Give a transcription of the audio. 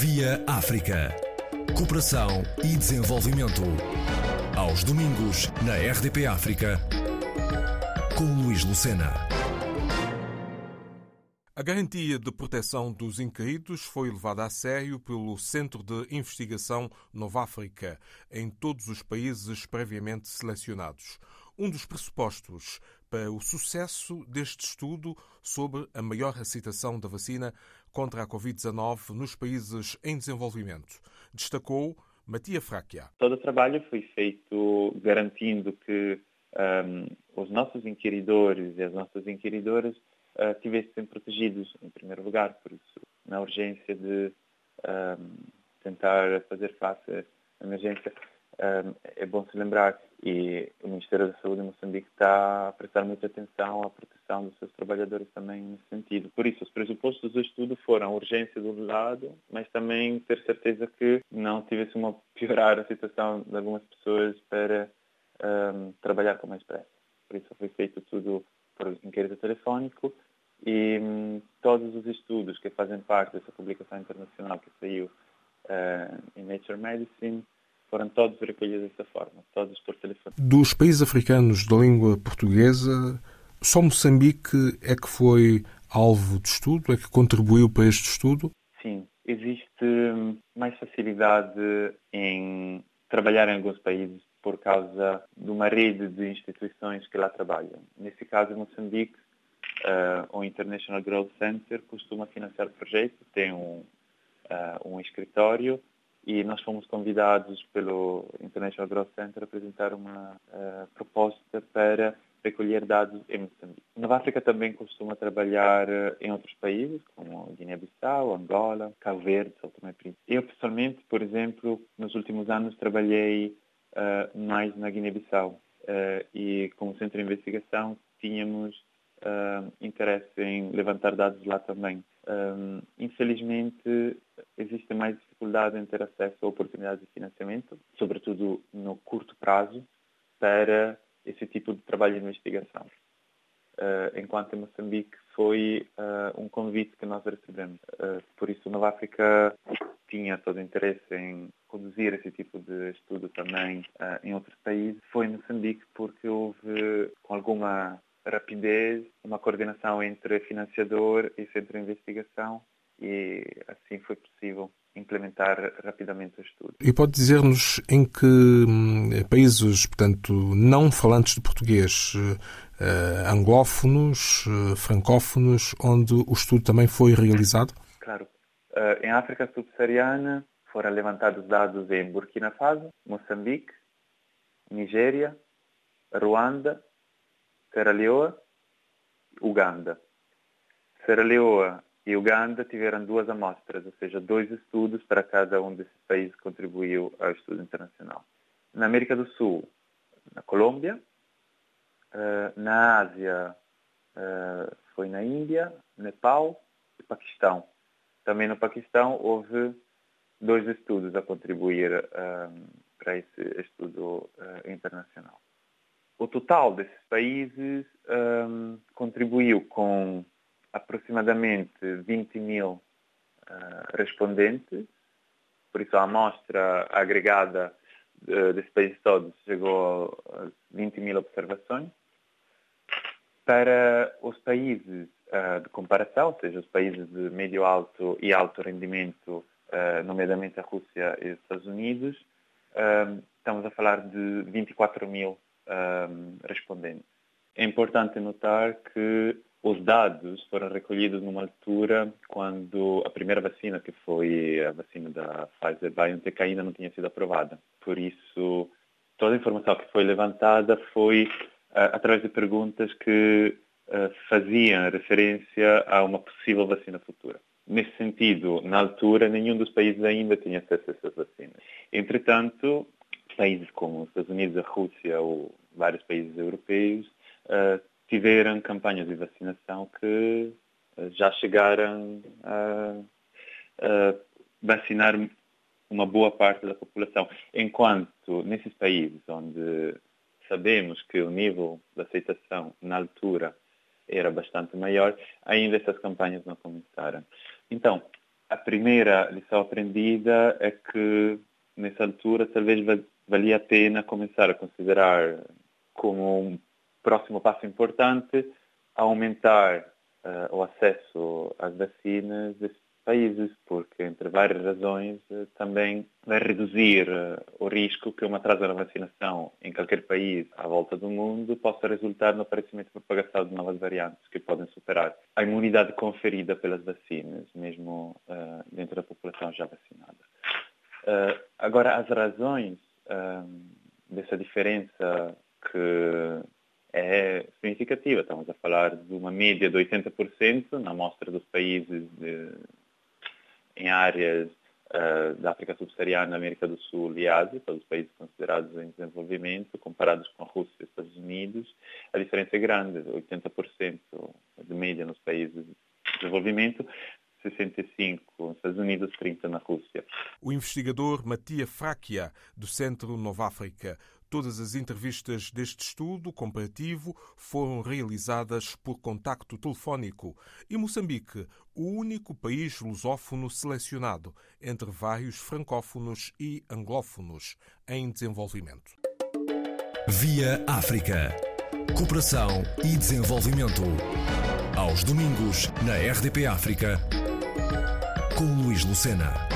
Via África. Cooperação e desenvolvimento. Aos domingos, na RDP África, com Luís Lucena. A garantia de proteção dos incaídos foi levada a sério pelo Centro de Investigação Nova África em todos os países previamente selecionados. Um dos pressupostos para o sucesso deste estudo sobre a maior aceitação da vacina contra a Covid-19 nos países em desenvolvimento. Destacou Matia Fráquia. Todo o trabalho foi feito garantindo que um, os nossos inquiridores e as nossas inquiridoras uh, tivessem protegidos, em primeiro lugar, por isso, na urgência de um, tentar fazer face à emergência. Um, é bom se lembrar e o Ministério da Saúde de Moçambique está a prestar muita atenção à proteção dos seus trabalhadores também nesse sentido. Por isso, os pressupostos do estudo foram urgência do lado, mas também ter certeza que não tivesse uma piorar a situação de algumas pessoas para um, trabalhar com mais pressa. Por isso, foi feito tudo por inquérito telefónico e um, todos os estudos que fazem parte dessa publicação internacional que saiu uh, em Nature Medicine foram todos recolhidos dessa forma, todos por telefone. Dos países africanos de língua portuguesa, só Moçambique é que foi alvo de estudo, é que contribuiu para este estudo? Sim, existe mais facilidade em trabalhar em alguns países por causa de uma rede de instituições que lá trabalham. Nesse caso, Moçambique, uh, o International Growth Center costuma financiar projetos, tem um, uh, um escritório e nós fomos convidados pelo International Growth Center a apresentar uma uh, proposta para recolher dados em Moçambique. Nova África também costuma trabalhar uh, em outros países, como Guiné-Bissau, Angola, Cabo Verde, São Tomé e Príncipe. Eu, pessoalmente, por exemplo, nos últimos anos trabalhei uh, mais na Guiné-Bissau e, como centro de investigação, tínhamos interesse em levantar dados lá também. Um, infelizmente, existe mais dificuldade em ter acesso a oportunidades de financiamento, sobretudo no curto prazo, para esse tipo de trabalho de investigação. Uh, enquanto em Moçambique foi uh, um convite que nós recebemos. Uh, por isso, Nova África tinha todo o interesse em conduzir esse tipo de estudo também em outros países. Foi em Moçambique porque houve, com alguma rapidez, uma coordenação entre financiador e centro de investigação e assim foi possível implementar rapidamente o estudo. E pode dizer-nos em que hum, países, portanto, não falantes de português, uh, anglófonos, uh, francófonos, onde o estudo também foi realizado? Claro. Uh, em África subsaariana foram levantados dados em Burkina Faso, Moçambique, Nigéria, Ruanda, Serra Leoa, Uganda. Serra Leoa e Uganda tiveram duas amostras, ou seja, dois estudos para cada um desses países que contribuiu ao estudo internacional. Na América do Sul, na Colômbia, eh, na Ásia eh, foi na Índia, Nepal e Paquistão. Também no Paquistão houve dois estudos a contribuir eh, para esse estudo internacional. O total desses países um, contribuiu com aproximadamente 20 mil uh, respondentes, por isso a amostra agregada uh, desses países todos chegou a 20 mil observações. Para os países uh, de comparação, ou seja, os países de médio alto e alto rendimento, nomeadamente a Rússia e os Estados Unidos, estamos a falar de 24 mil um, respondentes. É importante notar que os dados foram recolhidos numa altura quando a primeira vacina, que foi a vacina da Pfizer-BioNTech, ainda não tinha sido aprovada. Por isso, toda a informação que foi levantada foi uh, através de perguntas que uh, faziam referência a uma possível vacina futura. Nesse sentido, na altura, nenhum dos países ainda tinha acesso a essas vacinas. Entretanto, países como os Estados Unidos, a Rússia ou vários países europeus uh, tiveram campanhas de vacinação que uh, já chegaram a, a, vacinar uma boa parte da população. Enquanto nesses países onde sabemos que o nível de aceitação na altura era bastante maior, ainda essas campanhas não começaram. Então, a primeira lição aprendida é que, nessa altura, talvez valia a pena começar a considerar como um próximo passo importante aumentar uh, o acesso às vacinas países, porque, entre várias razões, eh, também vai reduzir eh, o risco que uma atraso na vacinação em qualquer país à volta do mundo possa resultar no aparecimento e propagação de novas variantes que podem superar a imunidade conferida pelas vacinas, mesmo uh, dentro da população já vacinada. Uh, agora, as razões uh, dessa diferença que é significativa. Estamos a falar de uma média de 80% na amostra dos países de, em áreas uh, da África Subsaariana, América do Sul e Ásia, todos os países considerados em desenvolvimento, comparados com a Rússia e Estados Unidos, a diferença é grande, 80% de média nos países de desenvolvimento, 65 nos Estados Unidos, 30 na Rússia. O investigador Matia Fraquia, do Centro Nova África, Todas as entrevistas deste estudo comparativo foram realizadas por contacto telefónico e Moçambique, o único país lusófono selecionado entre vários francófonos e anglófonos em desenvolvimento. Via África. Cooperação e desenvolvimento. Aos domingos, na RDP África, com Luís Lucena.